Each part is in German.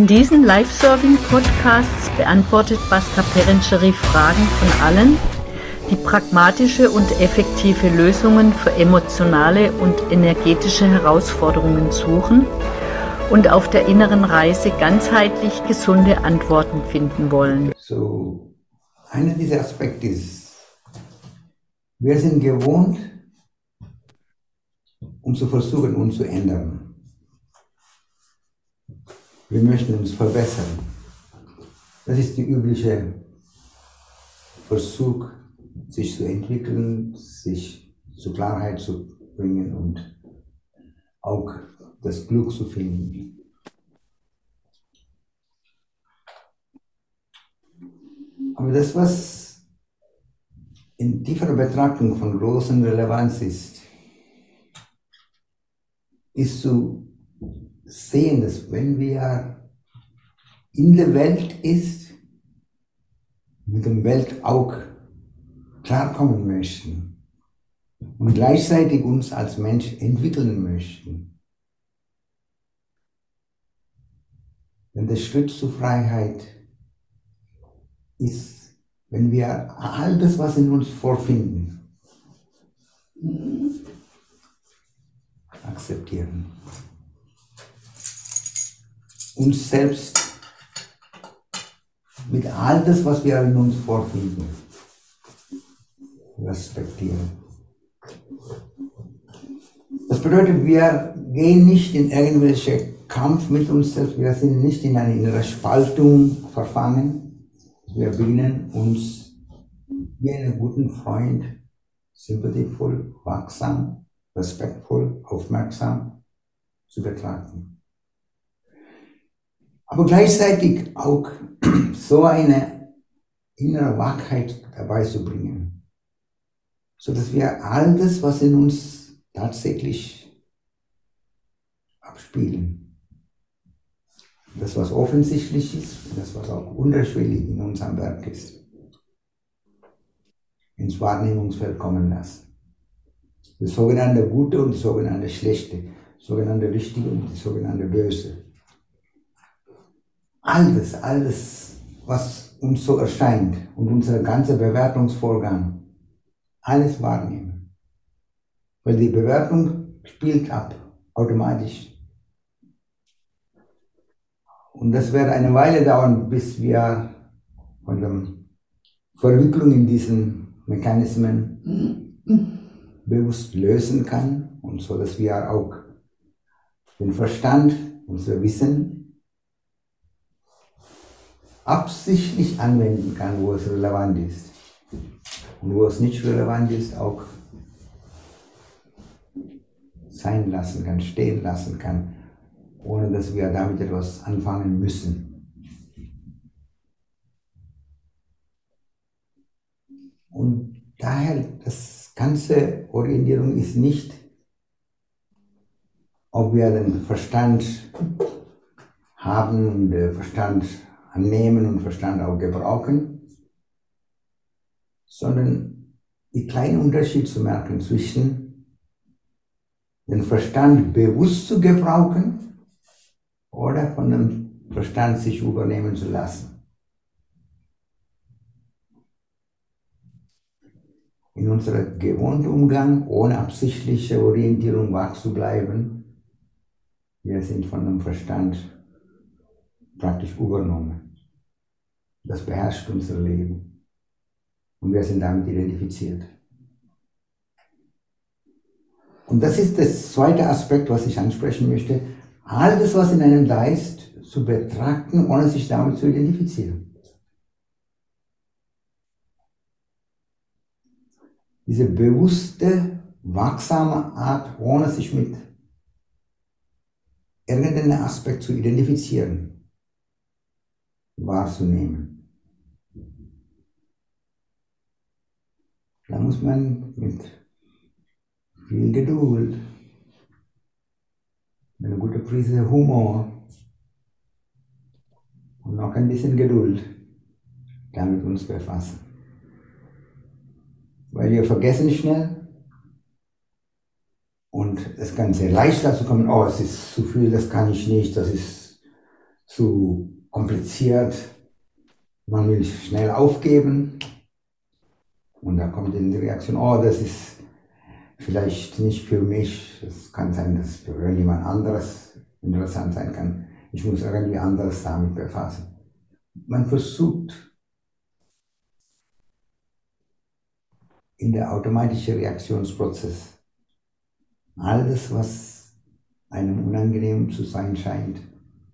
In diesen Live-Serving-Podcasts beantwortet Baska Perenchery Fragen von allen, die pragmatische und effektive Lösungen für emotionale und energetische Herausforderungen suchen und auf der inneren Reise ganzheitlich gesunde Antworten finden wollen. So, einer dieser Aspekte ist, wir sind gewohnt, um zu versuchen, uns zu ändern. Wir möchten uns verbessern. Das ist der übliche Versuch, sich zu entwickeln, sich zur Klarheit zu bringen und auch das Glück zu finden. Aber das, was in tieferer Betrachtung von großer Relevanz ist, ist zu sehen, dass wenn wir in der Welt ist, mit der Welt auch klarkommen möchten und gleichzeitig uns als Mensch entwickeln möchten. Denn der Schritt zur Freiheit ist, wenn wir all das, was in uns vorfinden, akzeptieren. Uns selbst mit all das, was wir in uns vorfinden, respektieren. Das bedeutet, wir gehen nicht in irgendwelche Kampf mit uns selbst, wir sind nicht in eine innere Spaltung verfangen. Wir beginnen uns wie einen guten Freund, sympathievoll, wachsam, respektvoll, aufmerksam zu betrachten. Aber gleichzeitig auch so eine innere Wachheit dabei zu bringen, so dass wir all das, was in uns tatsächlich abspielen, das, was offensichtlich ist, das, was auch unterschwellig in unserem Werk ist, ins Wahrnehmungsfeld kommen lassen. Das sogenannte Gute und das sogenannte Schlechte, das sogenannte Richtige und das sogenannte Böse. Alles, alles, was uns so erscheint und unser ganzer Bewertungsvorgang, alles wahrnehmen. Weil die Bewertung spielt ab, automatisch. Und das wird eine Weile dauern, bis wir von der Verwicklung in diesen Mechanismen bewusst lösen kann und so, dass wir auch den Verstand, unser Wissen absichtlich anwenden kann, wo es relevant ist. Und wo es nicht relevant ist, auch sein lassen kann, stehen lassen kann, ohne dass wir damit etwas anfangen müssen. Und daher, das ganze Orientierung ist nicht, ob wir den Verstand haben und den Verstand annehmen und Verstand auch gebrauchen, sondern die kleinen Unterschied zu merken zwischen den Verstand bewusst zu gebrauchen oder von dem Verstand sich übernehmen zu lassen. In unserem gewohnten Umgang, ohne absichtliche Orientierung wach zu bleiben, wir sind von dem Verstand praktisch übernommen. Das beherrscht unser Leben. Und wir sind damit identifiziert. Und das ist das zweite Aspekt, was ich ansprechen möchte. Alles, was in einem da ist, zu betrachten, ohne sich damit zu identifizieren. Diese bewusste, wachsame Art, ohne sich mit irgendeinem Aspekt zu identifizieren, wahrzunehmen. Da muss man mit viel Geduld, eine gute Prise Humor und noch ein bisschen Geduld damit uns befassen. Weil wir vergessen schnell und es kann sehr leicht dazu kommen, oh, es ist zu viel, das kann ich nicht, das ist zu kompliziert, man will schnell aufgeben und da kommt dann die Reaktion, oh, das ist vielleicht nicht für mich, es kann sein, dass für jemand anderes interessant sein kann. Ich muss irgendwie anderes damit befassen. Man versucht in der automatischen Reaktionsprozess alles, was einem unangenehm zu sein scheint,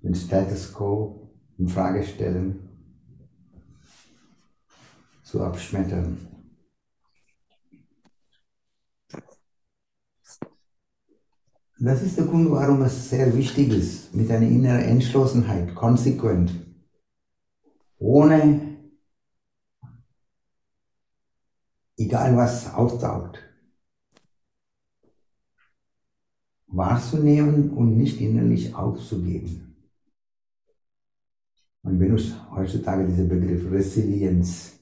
den Status quo in Frage stellen, zu abschmettern. Das ist der Grund, warum es sehr wichtig ist, mit einer inneren Entschlossenheit, konsequent, ohne, egal was auftaucht, wahrzunehmen und nicht innerlich aufzugeben. Man benutzt heutzutage diesen Begriff Resilienz,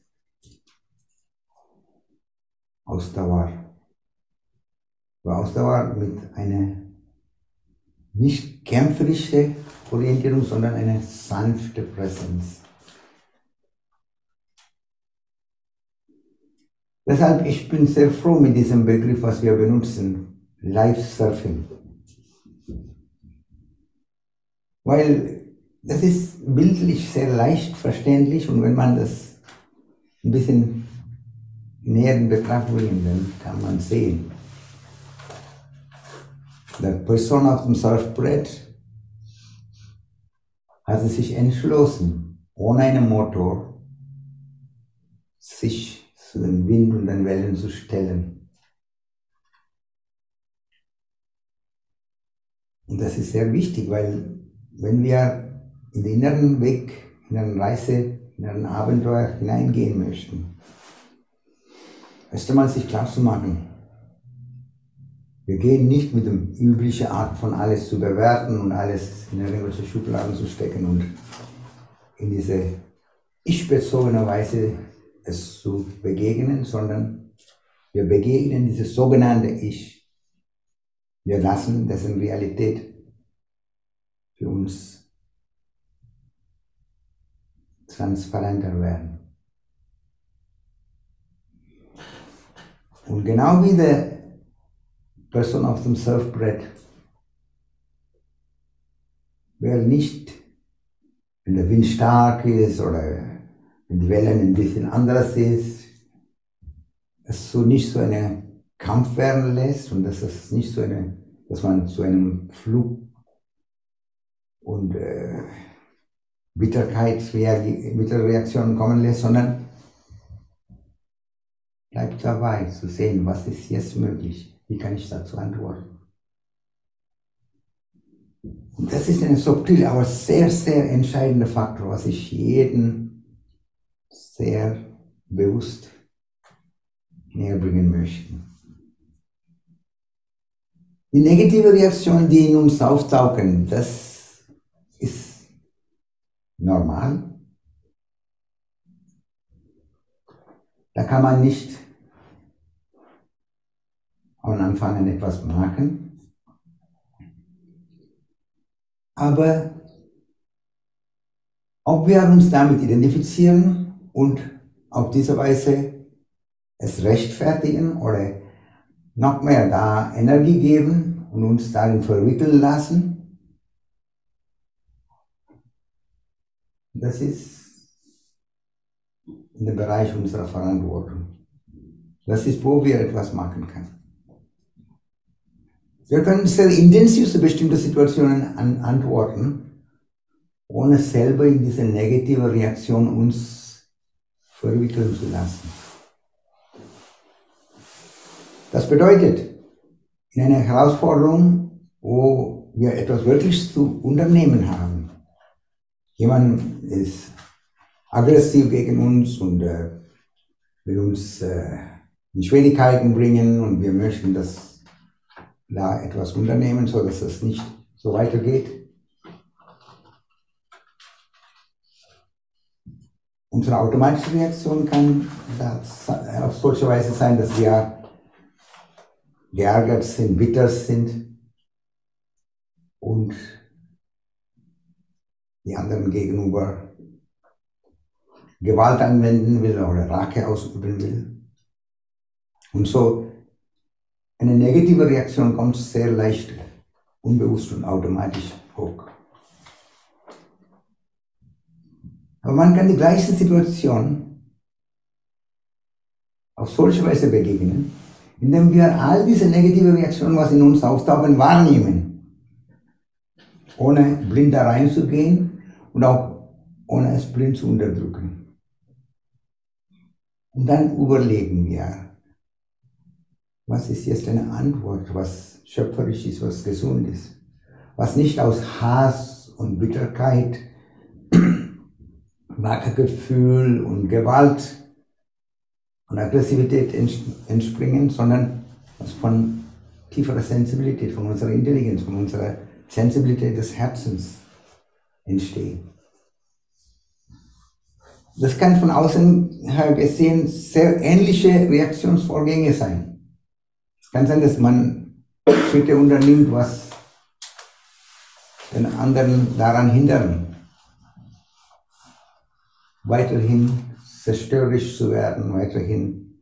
Ausdauer. Ausdauer mit einer nicht kämpferische Orientierung, sondern eine sanfte Präsenz. Deshalb, ich bin sehr froh mit diesem Begriff, was wir benutzen, Life Surfing. Weil das ist bildlich sehr leicht verständlich und wenn man das ein bisschen näher in Betracht bringt, dann kann man sehen, der Person auf dem Surfbrett hat sich entschlossen, ohne einen Motor sich zu den Wind und den Wellen zu stellen. Und das ist sehr wichtig, weil wenn wir in den inneren Weg, in eine Reise, in ein Abenteuer hineingehen möchten, erst einmal sich klar zu machen, wir gehen nicht mit der üblichen Art von alles zu bewerten und alles in irgendwelche Schubladen zu stecken und in diese ich-bezogene Weise es zu begegnen, sondern wir begegnen dieses sogenannte Ich. Wir lassen dessen Realität für uns transparenter werden. Und genau wie der Person auf dem Surfbrett. Wer nicht, wenn der Wind stark ist oder wenn die Wellen ein bisschen anders ist, es so nicht so eine Kampf werden lässt und dass es nicht so eine, dass man zu einem Flug und äh, Bitterkeit, bittere Reaktionen kommen lässt, sondern bleibt dabei zu sehen, was ist jetzt möglich. Wie kann ich dazu antworten? Und das ist ein subtiler, aber sehr, sehr entscheidender Faktor, was ich jeden sehr bewusst näher bringen möchte. Die negative Reaktionen, die in uns auftauchen, das normal. Da kann man nicht und anfangen etwas machen. Aber ob wir uns damit identifizieren und auf diese Weise es rechtfertigen oder noch mehr da Energie geben und uns darin verwickeln lassen, das ist in dem Bereich unserer Verantwortung. Das ist, wo wir etwas machen können. Wir können sehr intensiv zu bestimmten Situationen an, antworten, ohne selber in diese negative Reaktion uns verwickeln zu lassen. Das bedeutet, in einer Herausforderung, wo wir etwas wirklich zu unternehmen haben, jemand ist aggressiv gegen uns und äh, will uns äh, in Schwierigkeiten bringen und wir möchten das da etwas unternehmen, so dass es nicht so weitergeht. Unsere automatische Reaktion kann auf solche Weise sein, dass wir geärgert sind, bitter sind und die anderen gegenüber Gewalt anwenden will oder Rache ausüben will. Und so eine negative Reaktion kommt sehr leicht, unbewusst und automatisch hoch. Aber man kann die gleiche Situation auf solche Weise begegnen, indem wir all diese negative Reaktionen, was in uns auftauchen, wahrnehmen, ohne blind da reinzugehen und auch ohne es blind zu unterdrücken. Und dann überlegen wir, was ist jetzt eine Antwort, was schöpferisch ist, was gesund ist, was nicht aus Hass und Bitterkeit, Magergefühl und Gewalt und Aggressivität entspringen, sondern was von tieferer Sensibilität, von unserer Intelligenz, von unserer Sensibilität des Herzens entsteht. Das kann von außen her gesehen sehr ähnliche Reaktionsvorgänge sein. Es kann sein, dass man Schritte unternimmt, was den anderen daran hindern, weiterhin zerstörerisch zu werden, weiterhin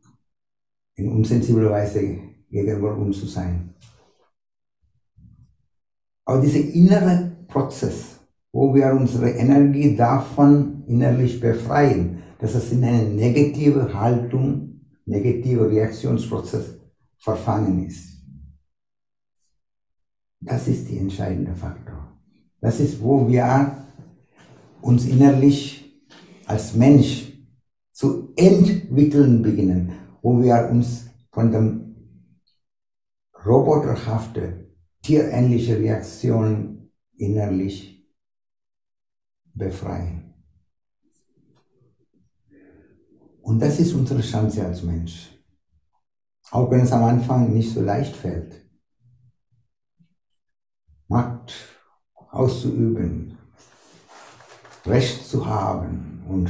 in unsensibler Weise gegenüber uns zu sein. Aber dieser innere Prozess, wo wir unsere Energie davon innerlich befreien, dass es in eine negative Haltung, negative Reaktionsprozess verfangen ist. Das ist der entscheidende Faktor. Das ist, wo wir uns innerlich als Mensch zu entwickeln beginnen, wo wir uns von dem roboterhafte, tierähnliche Reaktion innerlich befreien. Und das ist unsere Chance als Mensch. Auch wenn es am Anfang nicht so leicht fällt. Macht auszuüben, Recht zu haben und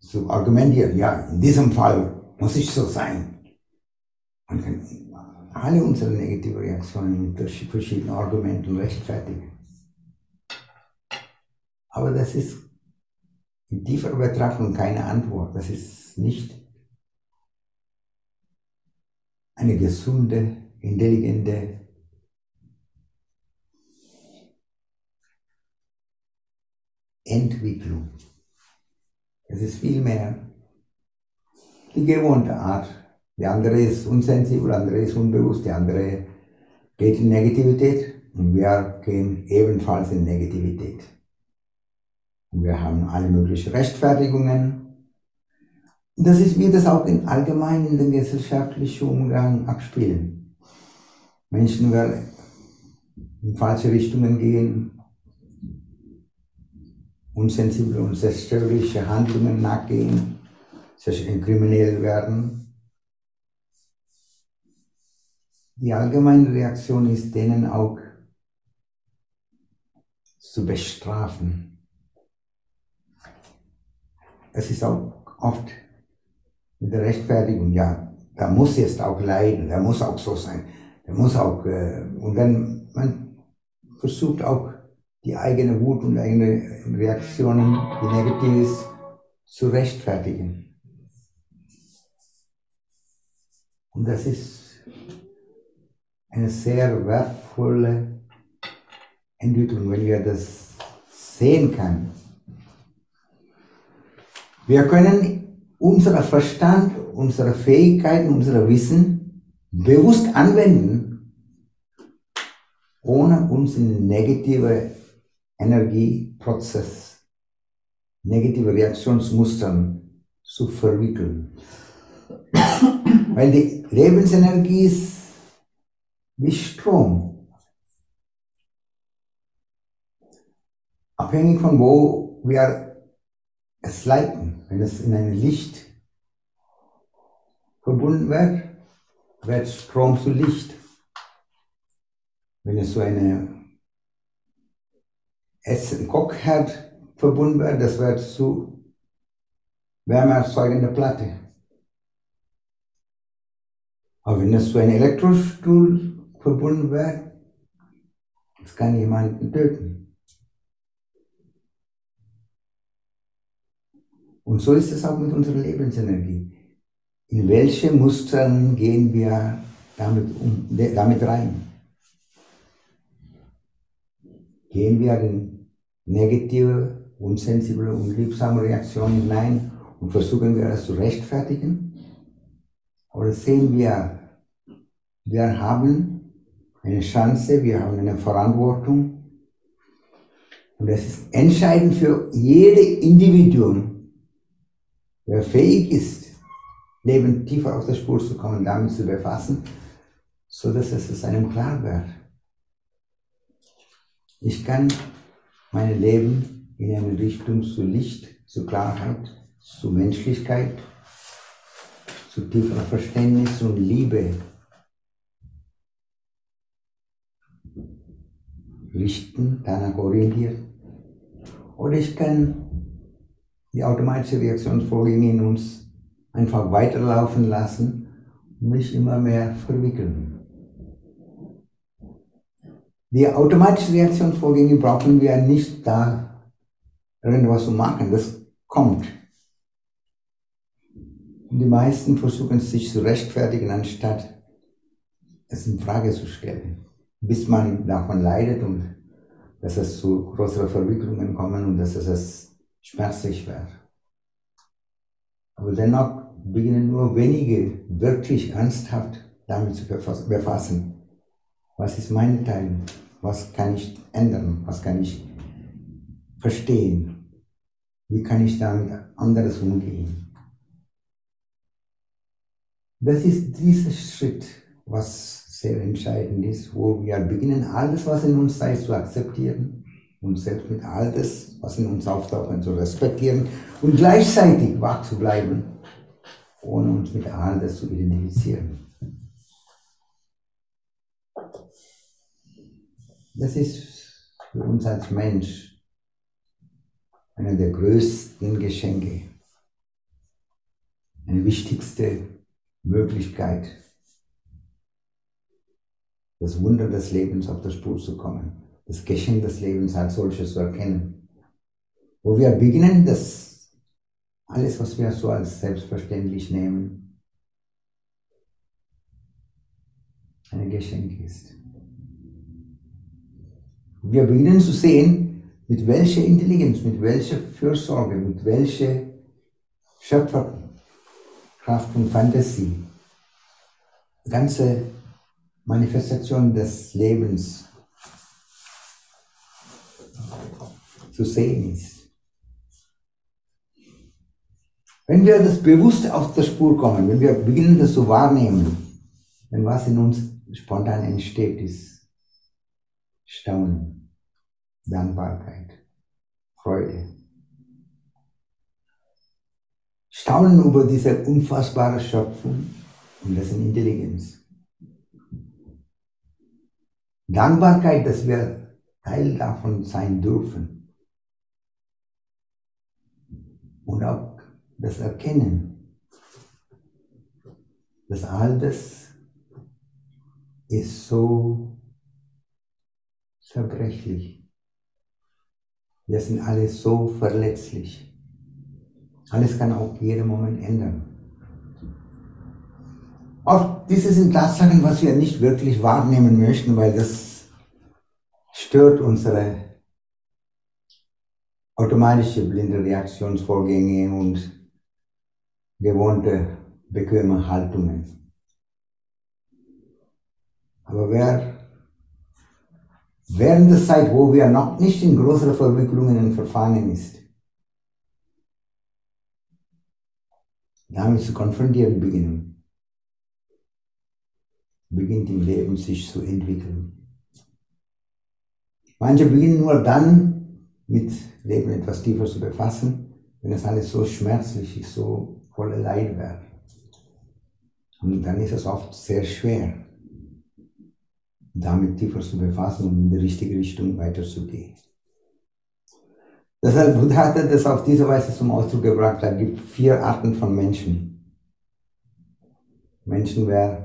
zu argumentieren, ja, in diesem Fall muss ich so sein. Kann alle unsere negativen Reaktionen mit verschiedenen Argumenten rechtfertigen. Aber das ist in tiefer Betrachtung keine Antwort. Das ist nicht eine gesunde, intelligente Entwicklung. Es ist vielmehr die gewohnte Art. Die andere ist unsensibel, die andere ist unbewusst, die andere geht in Negativität und wir gehen ebenfalls in Negativität. Und wir haben alle möglichen Rechtfertigungen. Und das ist, wie das auch in allgemein in den gesellschaftlichen Umgang abspielen. Menschen werden in falsche Richtungen gehen, unsensible und zerstörerische Handlungen nachgehen, kriminell werden. Die allgemeine Reaktion ist, denen auch zu bestrafen. Es ist auch oft mit der Rechtfertigung, ja, da muss jetzt auch leiden, da muss auch so sein, da muss auch, äh, und dann man versucht auch die eigene Wut und eigene Reaktionen, die negativ ist, zu rechtfertigen. Und das ist eine sehr wertvolle Entwicklung, wenn wir das sehen können. Wir können unseren Verstand, unsere Fähigkeiten, unser Wissen bewusst anwenden, ohne uns in negative Energieprozess, negative Reaktionsmustern zu verwickeln. Weil die Lebensenergie ist wie Strom. Abhängig von wo wir es leiten. Wenn es in ein Licht verbunden wird, wird Strom zu Licht. Wenn es so eine Essen Kockherd verbunden wird, das wird zu wärmeerzeugender Platte. Aber wenn das zu einem Elektrostuhl verbunden wird, das kann jemanden töten. Und so ist es auch mit unserer Lebensenergie. In welche Mustern gehen wir damit, um, damit rein? Gehen wir in negative, unsensible, unliebsame Reaktionen hinein und versuchen wir das zu rechtfertigen? Oder sehen wir, wir haben eine Chance, wir haben eine Verantwortung. Und es ist entscheidend für jedes Individuum, wer fähig ist, Leben tiefer aus der Spur zu kommen, damit zu befassen, so dass es einem klar wird. Ich kann mein Leben in eine Richtung zu Licht, zu Klarheit, zu Menschlichkeit, zu tieferer Verständnis und Liebe richten, danach orientiert. Oder ich kann die automatische Reaktionsvorgänge in uns einfach weiterlaufen lassen und mich immer mehr verwickeln. Die automatischen Reaktionsvorgänge brauchen wir nicht da irgendwas zu machen, das kommt. Und die meisten versuchen sich zu rechtfertigen, anstatt es in Frage zu stellen, bis man davon leidet und dass es zu größeren Verwicklungen kommt und dass es schmerzlich wird. Aber dennoch beginnen nur wenige wirklich ernsthaft damit zu befassen. Was ist mein Teil? Was kann ich ändern? Was kann ich verstehen? Wie kann ich damit anders umgehen? Das ist dieser Schritt, was sehr entscheidend ist, wo wir beginnen, alles, was in uns sei, zu akzeptieren und selbst mit all das, was in uns auftaucht, zu respektieren und gleichzeitig wach zu bleiben ohne uns mit all das zu identifizieren. Das ist für uns als Mensch eine der größten Geschenke, eine wichtigste Möglichkeit, das Wunder des Lebens auf der Spur zu kommen, das Geschenk des Lebens als solches zu erkennen. Wo wir beginnen, das alles, was wir so als selbstverständlich nehmen, ein Geschenk ist. Wir beginnen zu sehen, mit welcher Intelligenz, mit welcher Fürsorge, mit welcher Schöpferkraft und Fantasie ganze Manifestation des Lebens zu sehen ist. Wenn wir das bewusst auf der Spur kommen, wenn wir beginnen, das zu wahrnehmen, dann was in uns spontan entsteht, ist Staunen, Dankbarkeit, Freude. Staunen über diese unfassbare Schöpfung und dessen Intelligenz. Dankbarkeit, dass wir Teil davon sein dürfen. Und auch das Erkennen, dass all das ist so zerbrechlich. Wir sind alle so verletzlich. Alles kann auch jeden Moment ändern. Auch diese sind Tatsachen, was wir nicht wirklich wahrnehmen möchten, weil das stört unsere automatische blinde Reaktionsvorgänge und gewohnte, bequeme Haltungen. Aber wer während der Zeit, wo wir noch nicht in größere Verwicklungen verfangen ist, damit zu konfrontieren beginnen, beginnt im Leben sich zu entwickeln. Manche beginnen nur dann mit Leben etwas tiefer zu befassen, wenn es alles so schmerzlich ist, so voller Leid wird. Und dann ist es oft sehr schwer, damit tiefer zu befassen und in die richtige Richtung weiterzugehen. Deshalb Buddha hat das auf diese Weise zum Ausdruck gebracht. Es gibt vier Arten von Menschen. Menschen, wer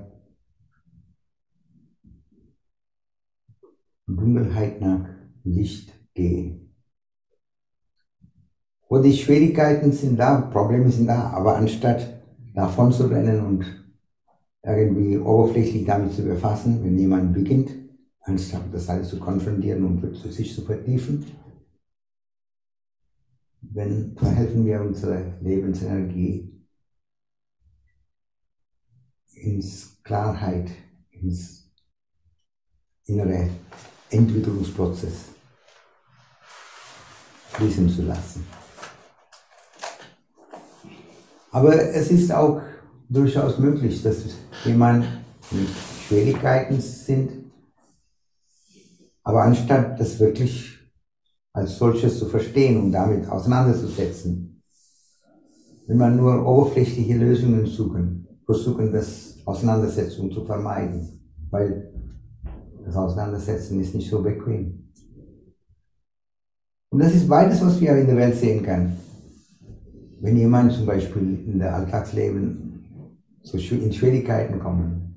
Dunkelheit nach Licht gehen. wo die Schwierigkeiten sind da, Probleme sind da, aber anstatt davon zu rennen und irgendwie oberflächlich damit zu befassen, wenn jemand beginnt, anstatt das alles zu konfrontieren und sich zu vertiefen, wenn verhelfen wir unsere Lebensenergie ins Klarheit, ins innere Entwicklungsprozess fließen zu lassen. Aber es ist auch durchaus möglich, dass jemand mit Schwierigkeiten sind, aber anstatt das wirklich als solches zu verstehen und damit auseinanderzusetzen, wenn man nur oberflächliche Lösungen suchen, versuchen, das Auseinandersetzung zu vermeiden, weil das Auseinandersetzen ist nicht so bequem. Und das ist beides, was wir in der Welt sehen können. Wenn jemand zum Beispiel in der Alltagsleben so in Schwierigkeiten kommt,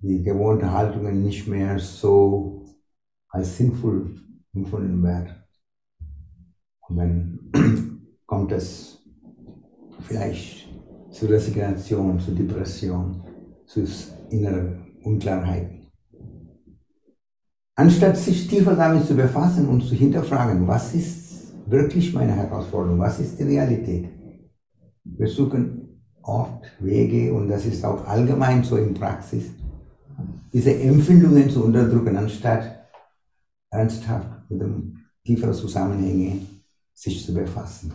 die gewohnten Haltungen nicht mehr so als sinnvoll empfunden werden. Und dann kommt es vielleicht zu Resignation, zu Depression, zu inneren Unklarheiten. Anstatt sich tiefer damit zu befassen und zu hinterfragen, was ist wirklich meine Herausforderung, was ist die Realität. Wir suchen Ort, Wege und das ist auch allgemein so in Praxis, diese Empfindungen zu unterdrücken, anstatt ernsthaft mit dem tieferen Zusammenhänge sich zu befassen.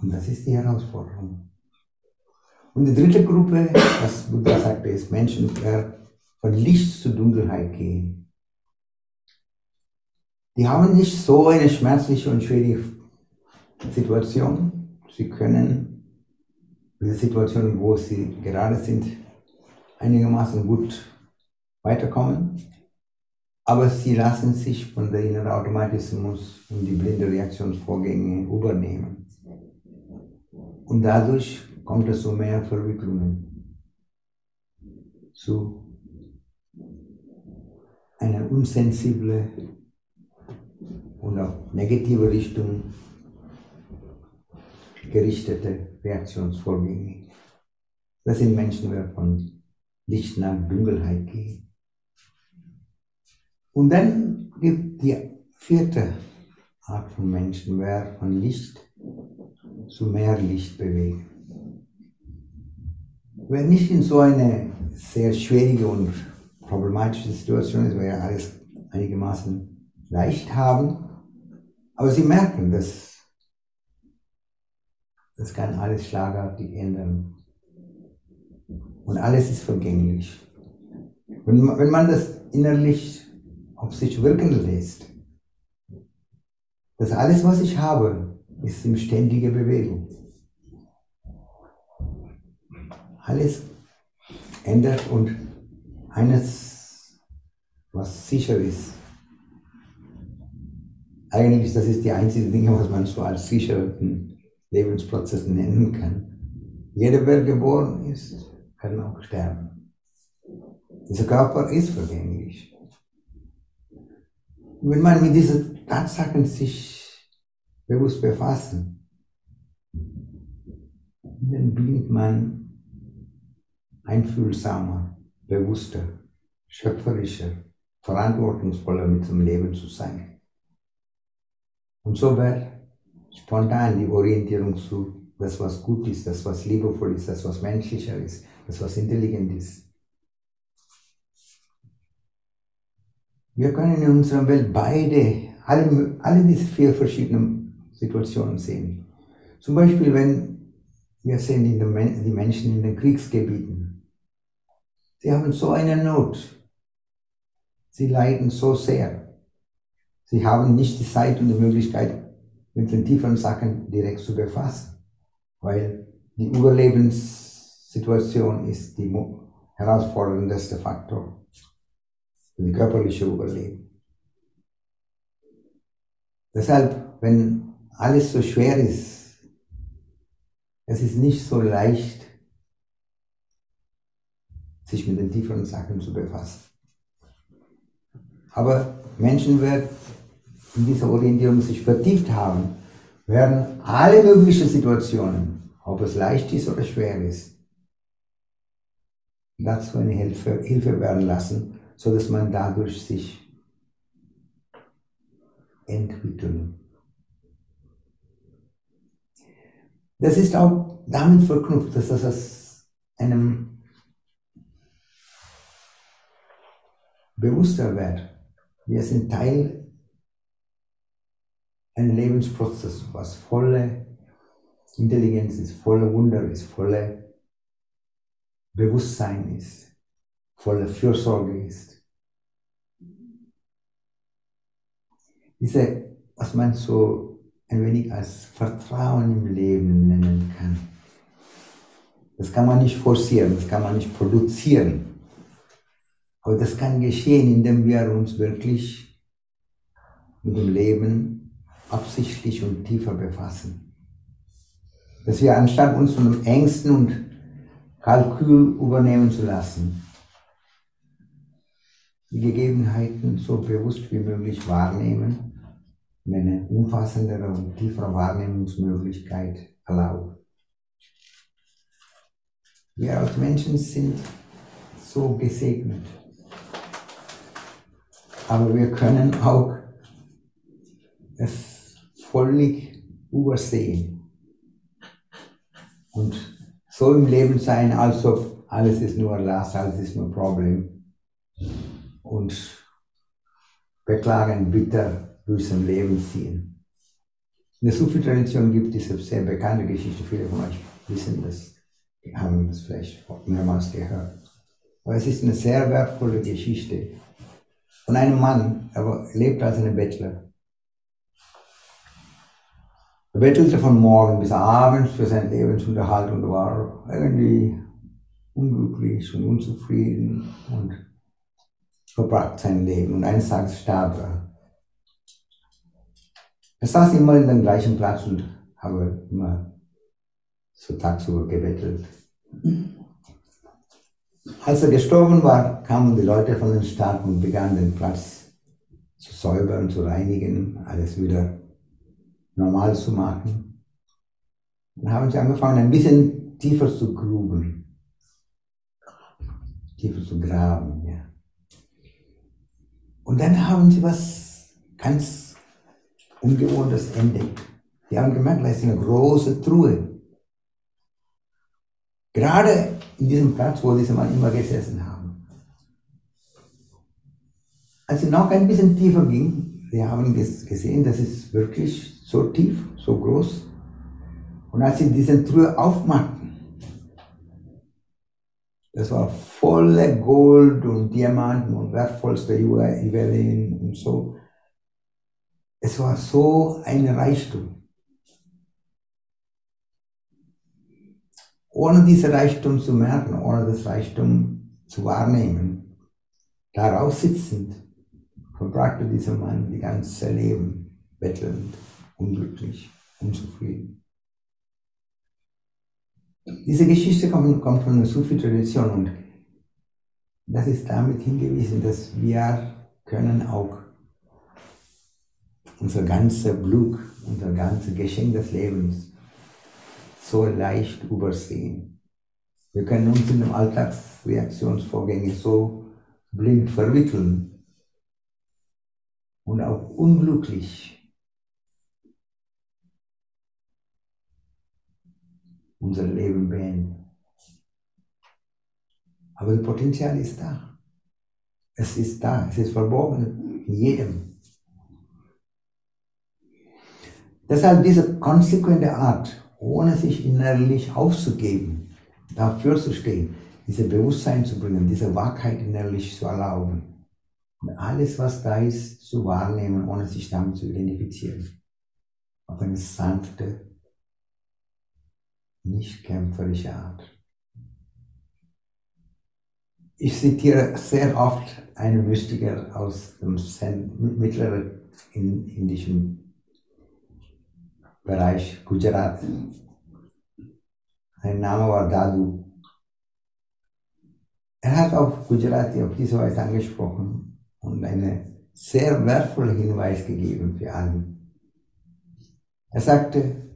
Und das ist die Herausforderung. Und die dritte Gruppe, was Buddha sagte, ist Menschen, von Licht zu Dunkelheit gehen. Die haben nicht so eine schmerzliche und schwierige Situation. Sie können diese Situation, wo sie gerade sind, einigermaßen gut weiterkommen. Aber sie lassen sich von der inneren Automatismus und die blinde Reaktionsvorgänge übernehmen. Und dadurch kommt es zu mehr Verwicklungen, zu eine unsensible und auf negative Richtung gerichtete Reaktionsvorgänge. Das sind Menschen, die von Licht nach Dunkelheit gehen. Und dann gibt die vierte Art von Menschen, wer von Licht zu mehr Licht bewegt. Wer nicht in so eine sehr schwierige und problematische Situation ist, weil wir alles einigermaßen leicht haben. Aber sie merken, dass das kann alles schlagartig ändern. Und alles ist vergänglich. Wenn wenn man das innerlich auf sich wirken lässt, dass alles, was ich habe, ist in ständiger Bewegung. Alles ändert und eines, was sicher ist. Eigentlich, das ist die einzige Dinge, was man so als sicheren Lebensprozess nennen kann. Jeder, wer geboren ist, kann auch sterben. Dieser Körper ist vergänglich. Wenn man mit diesen Tatsachen sich bewusst befassen, dann blinkt man einfühlsamer bewusster, schöpferischer, verantwortungsvoller mit dem Leben zu sein. Und so wird spontan die Orientierung zu das, was gut ist, das, was liebevoll ist, das, was menschlicher ist, das, was intelligent ist. Wir können in unserer Welt beide, alle, alle diese vier verschiedenen Situationen sehen. Zum Beispiel, wenn wir sehen die Menschen in den Kriegsgebieten, Sie haben so eine Not. Sie leiden so sehr. Sie haben nicht die Zeit und die Möglichkeit, mit den tieferen Sachen direkt zu befassen, weil die Überlebenssituation ist die herausforderndste Faktor für die körperliche Überleben. Deshalb, wenn alles so schwer ist, es ist nicht so leicht, sich mit den tieferen Sachen zu befassen. Aber Menschen werden in dieser Orientierung sich vertieft haben, werden alle möglichen Situationen, ob es leicht ist oder schwer ist, dazu eine Hilfe, Hilfe werden lassen, so dass man dadurch sich entwickeln. Das ist auch damit verknüpft, dass das aus einem bewusster wird. Wir sind Teil eines Lebensprozesses, was volle Intelligenz ist, voller Wunder ist, voller Bewusstsein ist, voller Fürsorge ist. Diese, was man so ein wenig als Vertrauen im Leben nennen kann. Das kann man nicht forcieren, das kann man nicht produzieren. Aber das kann geschehen, indem wir uns wirklich mit dem Leben absichtlich und tiefer befassen. Dass wir anstatt uns von Ängsten und Kalkül übernehmen zu lassen, die Gegebenheiten so bewusst wie möglich wahrnehmen und eine umfassendere und tiefere Wahrnehmungsmöglichkeit erlaubt. Wir als Menschen sind so gesegnet. Aber wir können auch es völlig übersehen und so im Leben sein, als ob alles ist nur Last, alles ist nur Problem und beklagen, bitter durchs Leben ziehen. In der Sufi-Tradition gibt es eine sehr bekannte Geschichte, viele von euch wissen das, haben das vielleicht mehrmals gehört. Aber es ist eine sehr wertvolle Geschichte von einem Mann, er lebt als ein Bettler. Er bettelte von morgen bis abends für seinen Lebensunterhalt und war irgendwie unglücklich und unzufrieden und verbrachte sein Leben. Und eines Tages starb er. Er saß immer in dem gleichen Platz und habe immer so tagsüber gebettelt. Als er gestorben war, kamen die Leute von den Stadt und begannen den Platz zu säubern, zu reinigen, alles wieder normal zu machen. Dann haben sie angefangen, ein bisschen tiefer zu gruben, tiefer zu graben. Ja. Und dann haben sie was ganz Ungewohntes entdeckt. Die haben gemerkt, da ist eine große Truhe. Gerade in diesem Platz, wo diese Mann immer gesessen haben. Als sie noch ein bisschen tiefer ging, sie haben gesehen, das ist wirklich so tief, so groß. Und als sie diese Truhe aufmachten, das war voller Gold und Diamanten und wertvollste Juwelen und so. Es war so ein Reichtum. Ohne diesen Reichtum zu merken, ohne das Reichtum zu wahrnehmen, daraus sitzend, verbrachte dieser Mann die ganze Leben bettelnd unglücklich, unzufrieden. Diese Geschichte kommt, kommt von der Sufi-Tradition und das ist damit hingewiesen, dass wir können auch unser ganzer Glück, unser ganzes Geschenk des Lebens so leicht übersehen. Wir können uns in den Alltagsreaktionsvorgänge so blind verwickeln und auch unglücklich unser Leben beenden. Aber das Potenzial ist da. Es ist da, es ist verborgen in jedem. Deshalb diese konsequente Art, ohne sich innerlich aufzugeben, dafür zu stehen, dieses Bewusstsein zu bringen, diese Wahrheit innerlich zu erlauben. Und alles, was da ist, zu wahrnehmen, ohne sich damit zu identifizieren. Auf eine sanfte, nicht kämpferische Art. Ich zitiere sehr oft einen Mystiker aus dem mittleren indischen Bereich Gujarat. Sein Name war Dadu. Er hat auf Gujarati auf diese Weise angesprochen und eine sehr wertvollen Hinweis gegeben für alle. Er sagte,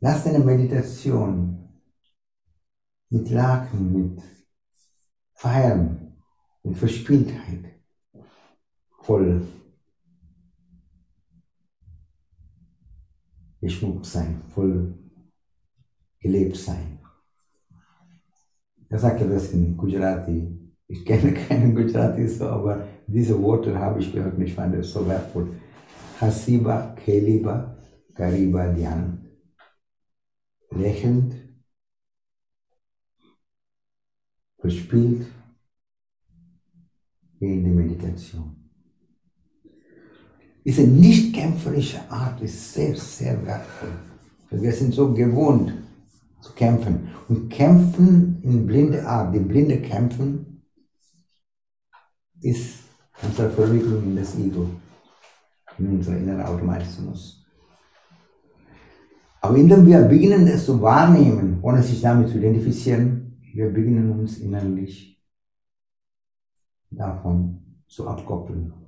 lass deine Meditation mit Laken, mit Feiern, mit Verspieltheit voll geschmückt sein, voll gelebt sein. Er sagte das in Gujarati. Ich kenne keinen Gujarati so, aber diese Worte habe ich gehört und ich fand es so wertvoll. Hasiba, Keliba, Kariba, Dhyan. Lächelnd, verspielt, in der Meditation. Diese nicht kämpferische Art ist sehr, sehr wertvoll. Wir sind so gewohnt zu kämpfen. Und kämpfen in blinde Art, die blinde Kämpfen, ist unsere Verwicklung in das Ego, in unser innerer Automatismus. Aber indem wir beginnen, es zu wahrnehmen, ohne sich damit zu identifizieren, wir beginnen uns innerlich davon zu abkoppeln.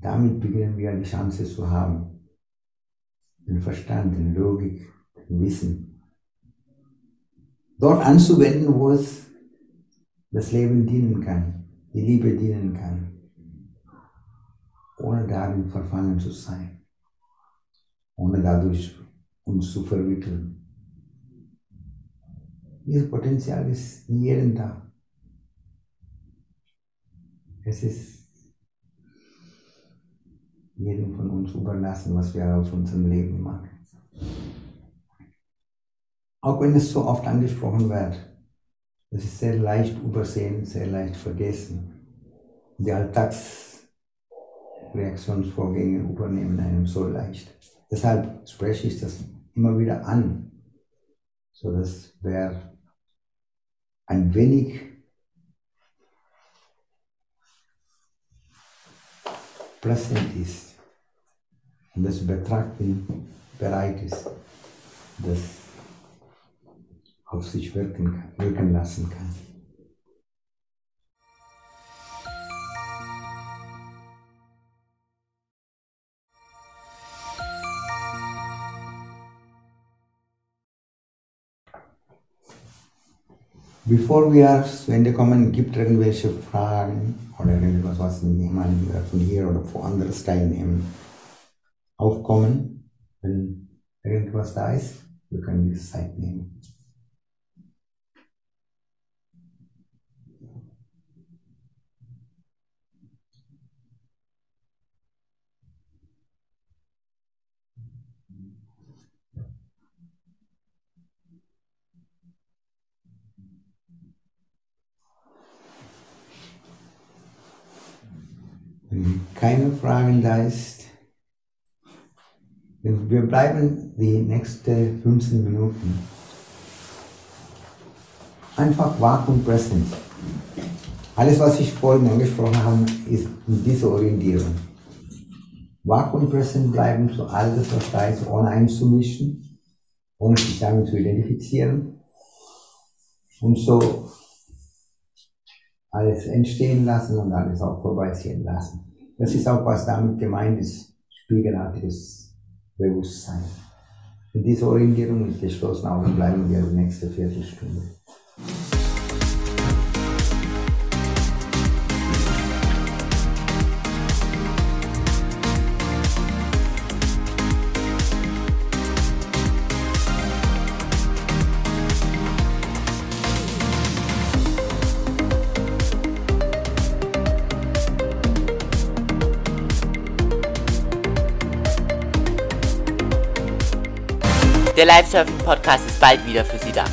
Damit beginnen wir die Chance zu haben, den Verstand, die Logik, den Wissen, dort anzuwenden, wo es das Leben dienen kann, die Liebe dienen kann, ohne darin verfangen zu sein, ohne dadurch uns zu verwickeln. Dieses Potenzial ist in jedem da. Es ist jedem von uns überlassen, was wir aus unserem Leben machen. Auch wenn es so oft angesprochen wird, es ist sehr leicht übersehen, sehr leicht vergessen. Die Alltagsreaktionsvorgänge übernehmen einem so leicht. Deshalb spreche ich das immer wieder an, so dass wer ein wenig präsent ist, das Betrachten bereit ist, das auf sich wirken, wirken lassen kann. Bevor wir zu Ende kommen, gibt es irgendwelche Fragen oder irgendwas, was jemand von hier oder woanders teilnehmen aufkommen, wenn irgendwas da ist. Wir können diese Zeit nehmen. Wenn keine Fragen da ist, wir bleiben die nächsten 15 Minuten einfach wach und präsent. Alles, was ich vorhin angesprochen habe, ist diese Orientierung. Wach und präsent bleiben zu alles, was da ist, ohne einzumischen, ohne sich damit zu identifizieren. Und so alles entstehen lassen und alles auch vorbeiziehen lassen. Das ist auch, was damit gemeint ist, spiegelartiges Bewusstsein. In dieser Orientierung mit geschlossenen Augen bleiben wir die nächste Viertelstunde. Der Live-Surfing-Podcast ist bald wieder für Sie da.